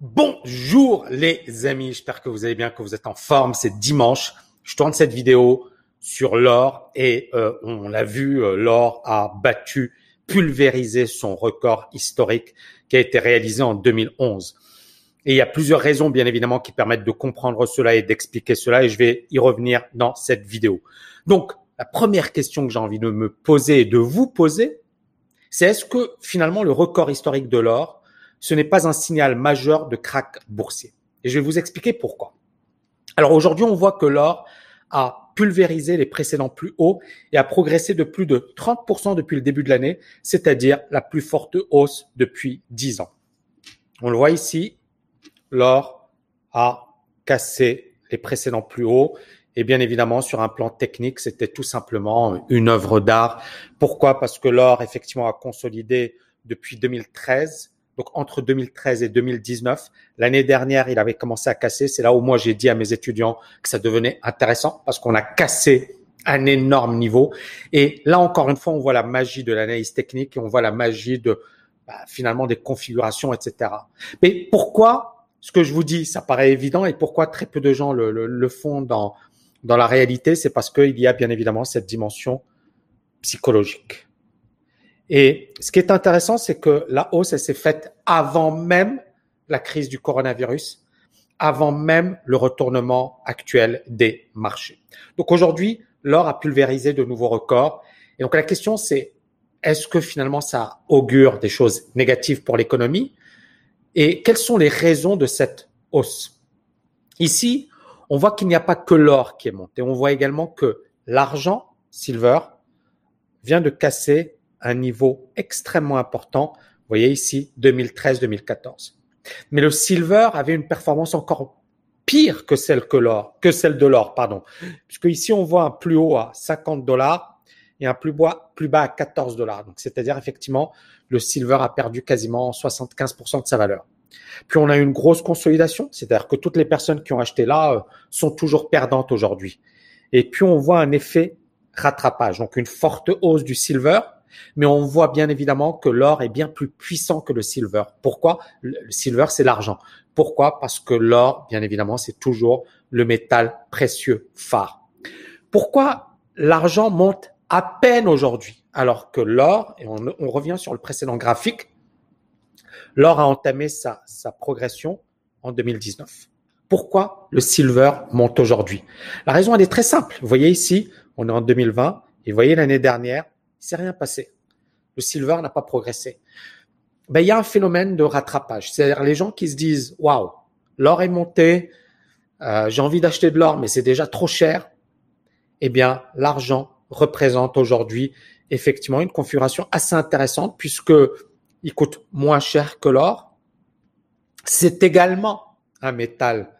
Bonjour les amis, j'espère que vous allez bien, que vous êtes en forme. C'est dimanche. Je tourne cette vidéo sur l'or et euh, on l'a vu, euh, l'or a battu, pulvérisé son record historique qui a été réalisé en 2011. Et il y a plusieurs raisons, bien évidemment, qui permettent de comprendre cela et d'expliquer cela, et je vais y revenir dans cette vidéo. Donc, la première question que j'ai envie de me poser et de vous poser, c'est est-ce que finalement le record historique de l'or, ce n'est pas un signal majeur de crack boursier Et je vais vous expliquer pourquoi. Alors aujourd'hui, on voit que l'or a pulvérisé les précédents plus hauts et a progressé de plus de 30% depuis le début de l'année, c'est-à-dire la plus forte hausse depuis 10 ans. On le voit ici, l'or a cassé les précédents plus hauts. Et bien évidemment, sur un plan technique, c'était tout simplement une œuvre d'art. Pourquoi? Parce que l'or, effectivement, a consolidé depuis 2013. Donc entre 2013 et 2019, l'année dernière, il avait commencé à casser. C'est là où moi j'ai dit à mes étudiants que ça devenait intéressant parce qu'on a cassé un énorme niveau. Et là encore une fois, on voit la magie de l'analyse technique et on voit la magie de bah, finalement des configurations, etc. Mais pourquoi ce que je vous dis, ça paraît évident et pourquoi très peu de gens le, le, font dans, dans la réalité, c'est parce qu'il y a bien évidemment cette dimension psychologique. Et ce qui est intéressant, c'est que la hausse, elle s'est faite avant même la crise du coronavirus, avant même le retournement actuel des marchés. Donc aujourd'hui, l'or a pulvérisé de nouveaux records. Et donc la question, c'est est-ce que finalement ça augure des choses négatives pour l'économie? Et quelles sont les raisons de cette hausse? Ici, on voit qu'il n'y a pas que l'or qui est monté. On voit également que l'argent, silver, vient de casser un niveau extrêmement important. Vous voyez ici, 2013-2014. Mais le silver avait une performance encore pire que celle que l'or, que celle de l'or, pardon. Puisque ici, on voit un plus haut à 50 dollars et un plus bas, plus bas à 14 dollars. Donc, c'est-à-dire, effectivement, le silver a perdu quasiment 75% de sa valeur. Puis on a une grosse consolidation, c'est-à-dire que toutes les personnes qui ont acheté là euh, sont toujours perdantes aujourd'hui. Et puis on voit un effet rattrapage, donc une forte hausse du silver, mais on voit bien évidemment que l'or est bien plus puissant que le silver. Pourquoi? Le silver, c'est l'argent. Pourquoi? Parce que l'or, bien évidemment, c'est toujours le métal précieux phare. Pourquoi l'argent monte à peine aujourd'hui alors que l'or, et on, revient sur le précédent graphique, l'or a entamé sa, sa progression en 2019. Pourquoi le silver monte aujourd'hui? La raison, elle est très simple. Vous voyez ici, on est en 2020, et vous voyez l'année dernière, il s'est rien passé. Le silver n'a pas progressé. Ben, il y a un phénomène de rattrapage. C'est-à-dire les gens qui se disent, waouh, l'or est monté, euh, j'ai envie d'acheter de l'or, mais c'est déjà trop cher. Eh bien, l'argent représente aujourd'hui effectivement une configuration assez intéressante puisque il coûte moins cher que l'or. C'est également un métal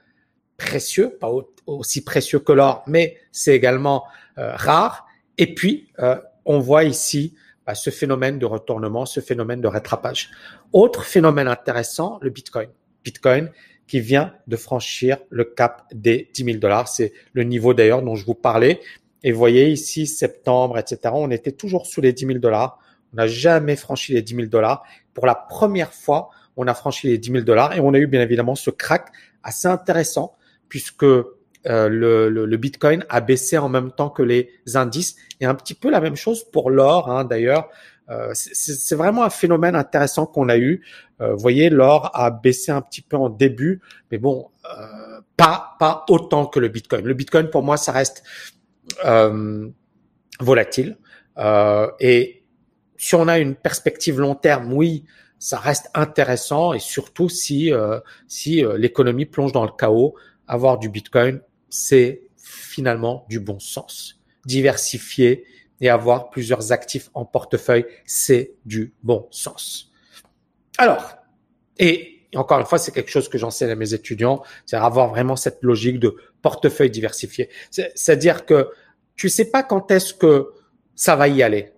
précieux, pas aussi précieux que l'or, mais c'est également euh, rare. Et puis, euh, on voit ici bah, ce phénomène de retournement, ce phénomène de rattrapage. Autre phénomène intéressant, le Bitcoin. Bitcoin qui vient de franchir le cap des 10 000 dollars. C'est le niveau d'ailleurs dont je vous parlais. Et vous voyez ici, septembre, etc., on était toujours sous les 10 000 dollars. On n'a jamais franchi les 10 000 dollars. Pour la première fois, on a franchi les 10 000 dollars et on a eu bien évidemment ce crack assez intéressant puisque euh, le, le, Bitcoin a baissé en même temps que les indices et un petit peu la même chose pour l'or hein, d'ailleurs. Euh, c'est vraiment un phénomène intéressant qu'on a eu. Euh, vous voyez, l'or a baissé un petit peu en début, mais bon, euh, pas pas autant que le Bitcoin. Le Bitcoin pour moi, ça reste volatile. Et si on a une perspective long terme, oui, ça reste intéressant et surtout si si l'économie plonge dans le chaos, avoir du Bitcoin, c'est finalement du bon sens. Diversifier et avoir plusieurs actifs en portefeuille, c'est du bon sens. Alors, et encore une fois, c'est quelque chose que j'enseigne à mes étudiants, c'est avoir vraiment cette logique de portefeuille diversifié. C'est-à-dire que tu sais pas quand est-ce que ça va y aller,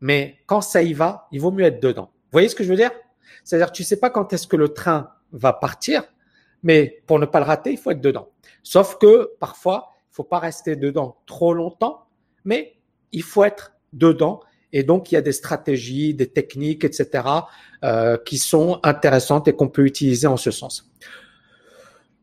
mais quand ça y va, il vaut mieux être dedans. Vous voyez ce que je veux dire? C'est-à-dire tu sais pas quand est-ce que le train va partir, mais pour ne pas le rater, il faut être dedans. Sauf que parfois, il faut pas rester dedans trop longtemps, mais il faut être dedans Et donc, il y a des stratégies, des techniques, etc., euh, qui sont intéressantes et qu'on peut utiliser en ce sens.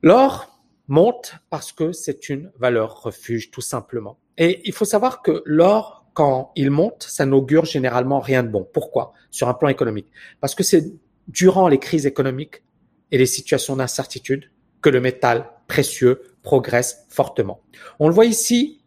L'or monte parce que c'est une valeur refuge, tout simplement. Et il faut savoir que l'or, quand il monte, ça n'augure généralement rien de bon. Pourquoi? Sur un plan économique. Parce que c'est durant les crises économiques et les situations d'incertitude que le métal précieux progresse fortement. On le voit ici,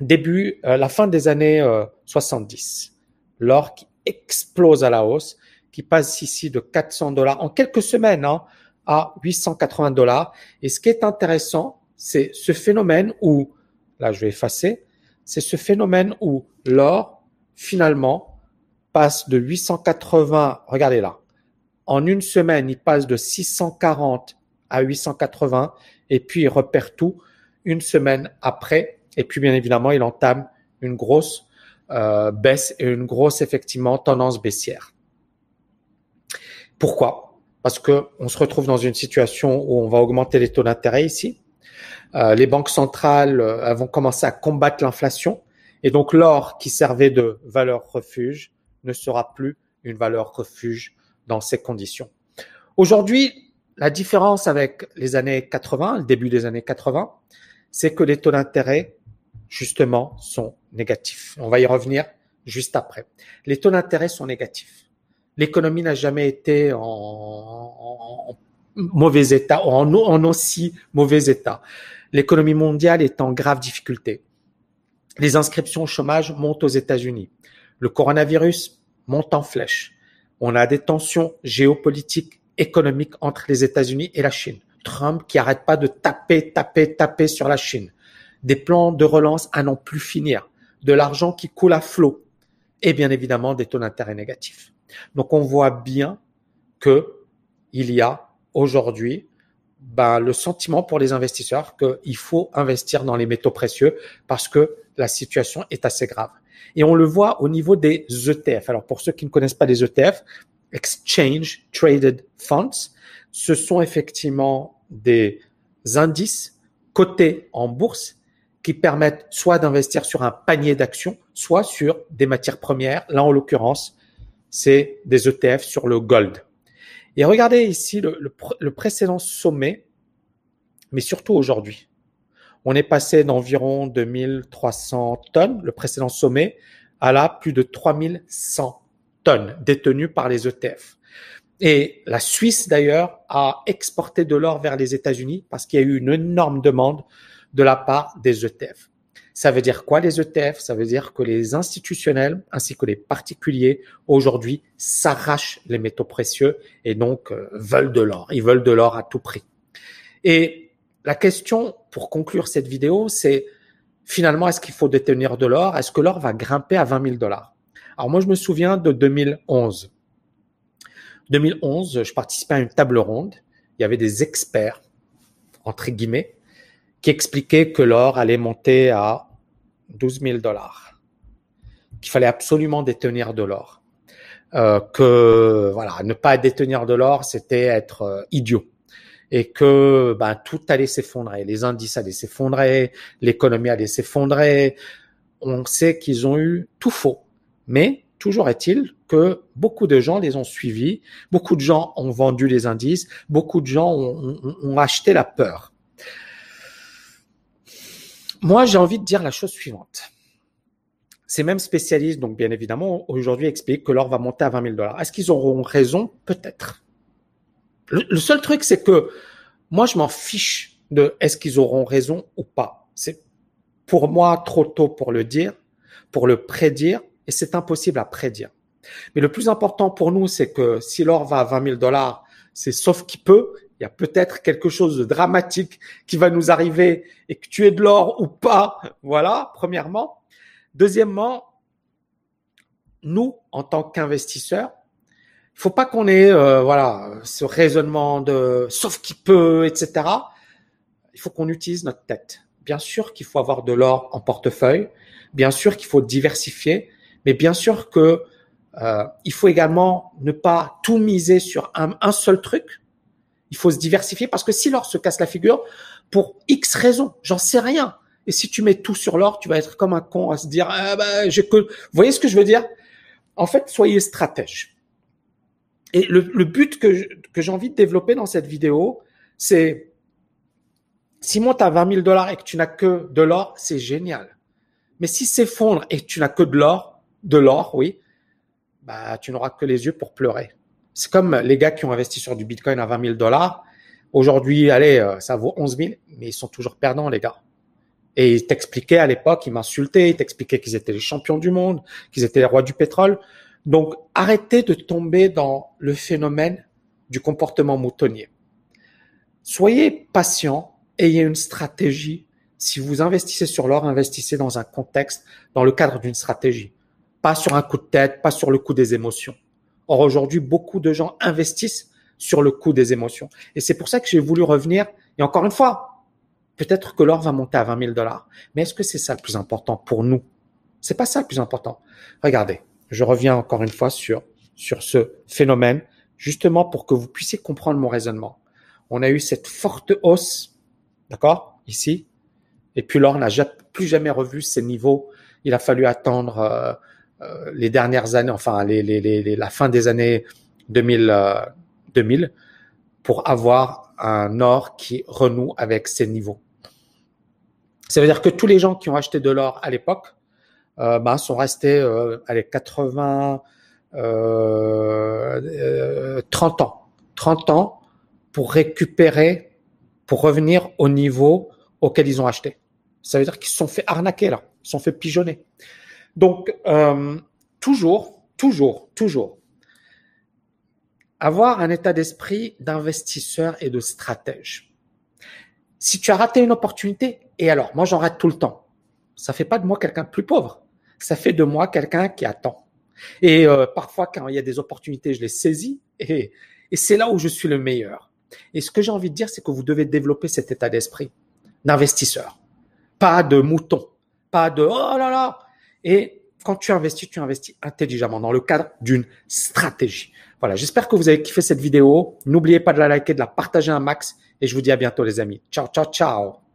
début, euh, la fin des années 70. Euh, L'or qui explose à la hausse, qui passe ici de 400 dollars en quelques semaines hein, à 880 dollars. Et ce qui est intéressant, c'est ce phénomène où, là je vais effacer, c'est ce phénomène où l'or finalement passe de 880, regardez là, en une semaine, il passe de 640 à 880 et puis il repère tout une semaine après. Et puis bien évidemment, il entame une grosse euh, baisse et une grosse effectivement tendance baissière. Pourquoi? Parce que on se retrouve dans une situation où on va augmenter les taux d'intérêt ici. Euh, les banques centrales euh, vont commencer à combattre l'inflation et donc l'or qui servait de valeur refuge ne sera plus une valeur refuge dans ces conditions. Aujourd'hui, la différence avec les années 80, le début des années 80, c'est que les taux d'intérêt, justement, sont négatifs. On va y revenir juste après. Les taux d'intérêt sont négatifs. L'économie n'a jamais été en, mauvais état, en, en aussi mauvais état. L'économie mondiale est en grave difficulté. Les inscriptions au chômage montent aux États-Unis. Le coronavirus monte en flèche. On a des tensions géopolitiques, économiques entre les États-Unis et la Chine. Trump qui arrête pas de taper, taper, taper sur la Chine. Des plans de relance à n'en plus finir. De l'argent qui coule à flot. Et bien évidemment des taux d'intérêt négatifs. Donc on voit bien que il y a aujourd'hui ben, le sentiment pour les investisseurs qu'il faut investir dans les métaux précieux parce que la situation est assez grave. Et on le voit au niveau des ETF. Alors pour ceux qui ne connaissent pas les ETF, Exchange Traded Funds, ce sont effectivement des indices cotés en bourse qui permettent soit d'investir sur un panier d'actions, soit sur des matières premières. Là, en l'occurrence, c'est des ETF sur le gold. Et regardez ici le, le précédent sommet, mais surtout aujourd'hui. On est passé d'environ 2300 tonnes, le précédent sommet, à là plus de 3100 tonnes détenues par les ETF. Et la Suisse, d'ailleurs, a exporté de l'or vers les États-Unis parce qu'il y a eu une énorme demande de la part des ETF. Ça veut dire quoi les ETF Ça veut dire que les institutionnels ainsi que les particuliers aujourd'hui s'arrachent les métaux précieux et donc euh, veulent de l'or. Ils veulent de l'or à tout prix. Et la question pour conclure cette vidéo, c'est finalement, est-ce qu'il faut détenir de l'or? Est-ce que l'or va grimper à 20 000 dollars? Alors moi, je me souviens de 2011. 2011, je participais à une table ronde. Il y avait des experts, entre guillemets, qui expliquaient que l'or allait monter à 12 000 dollars, qu'il fallait absolument détenir de l'or, euh, que voilà, ne pas détenir de l'or, c'était être euh, idiot et que ben, tout allait s'effondrer. Les indices allaient s'effondrer, l'économie allait s'effondrer. On sait qu'ils ont eu tout faux. Mais toujours est-il que beaucoup de gens les ont suivis, beaucoup de gens ont vendu les indices, beaucoup de gens ont, ont acheté la peur. Moi, j'ai envie de dire la chose suivante. Ces mêmes spécialistes, donc bien évidemment, aujourd'hui expliquent que l'or va monter à 20 000 dollars. Est-ce qu'ils auront raison? Peut-être. Le, seul truc, c'est que moi, je m'en fiche de est-ce qu'ils auront raison ou pas. C'est pour moi trop tôt pour le dire, pour le prédire, et c'est impossible à prédire. Mais le plus important pour nous, c'est que si l'or va à 20 000 dollars, c'est sauf qu'il peut, il y a peut-être quelque chose de dramatique qui va nous arriver et que tu es de l'or ou pas. Voilà, premièrement. Deuxièmement, nous, en tant qu'investisseurs, il faut pas qu'on ait euh, voilà ce raisonnement de sauf qui peut, etc. Il faut qu'on utilise notre tête. Bien sûr qu'il faut avoir de l'or en portefeuille, bien sûr qu'il faut diversifier, mais bien sûr que euh, il faut également ne pas tout miser sur un, un seul truc. Il faut se diversifier parce que si l'or se casse la figure pour X raisons, j'en sais rien. Et si tu mets tout sur l'or, tu vas être comme un con à se dire, ah bah, j'ai que, vous voyez ce que je veux dire? En fait, soyez stratège. Et le, but que, que j'ai envie de développer dans cette vidéo, c'est, si monte à 20 000 dollars et que tu n'as que de l'or, c'est génial. Mais si s'effondre et que tu n'as que de l'or, de l'or, oui, bah, tu n'auras que les yeux pour pleurer. C'est comme les gars qui ont investi sur du Bitcoin à 20 000 dollars. Aujourd'hui, allez, euh, ça vaut 11 000, mais ils sont toujours perdants, les gars. Et ils t'expliquaient à l'époque, ils m'insultaient, ils t'expliquaient qu'ils étaient les champions du monde, qu'ils étaient les rois du pétrole. Donc, arrêtez de tomber dans le phénomène du comportement moutonnier. Soyez patient, ayez une stratégie. Si vous investissez sur l'or, investissez dans un contexte, dans le cadre d'une stratégie. Pas sur un coup de tête, pas sur le coup des émotions. Or, aujourd'hui, beaucoup de gens investissent sur le coup des émotions. Et c'est pour ça que j'ai voulu revenir. Et encore une fois, peut-être que l'or va monter à 20 000 dollars. Mais est-ce que c'est ça le plus important pour nous? C'est pas ça le plus important. Regardez, je reviens encore une fois sur, sur ce phénomène, justement pour que vous puissiez comprendre mon raisonnement. On a eu cette forte hausse, d'accord, ici, et puis l'or n'a plus jamais revu ces niveaux. Il a fallu attendre euh, euh, les dernières années, enfin les, la fin des années 2000, 2000 euh, pour avoir un or qui renoue avec ces niveaux. Ça veut dire que tous les gens qui ont acheté de l'or à l'époque euh, bah, sont restés euh, allez, 80, euh, 30 ans. 30 ans pour récupérer, pour revenir au niveau auquel ils ont acheté. Ça veut dire qu'ils se sont fait arnaquer là, ils se sont fait pigeonner. Donc, euh, toujours, toujours, toujours, avoir un état d'esprit d'investisseur et de stratège. Si tu as raté une opportunité, et alors, moi j'en rate tout le temps, ça fait pas de moi quelqu'un de plus pauvre, ça fait de moi quelqu'un qui attend. Et euh, parfois, quand il y a des opportunités, je les saisis, et, et c'est là où je suis le meilleur. Et ce que j'ai envie de dire, c'est que vous devez développer cet état d'esprit d'investisseur, pas de mouton, pas de oh là là, et quand tu investis, tu investis intelligemment dans le cadre d'une stratégie. Voilà, j'espère que vous avez kiffé cette vidéo. N'oubliez pas de la liker, de la partager un max et je vous dis à bientôt les amis. Ciao, ciao, ciao.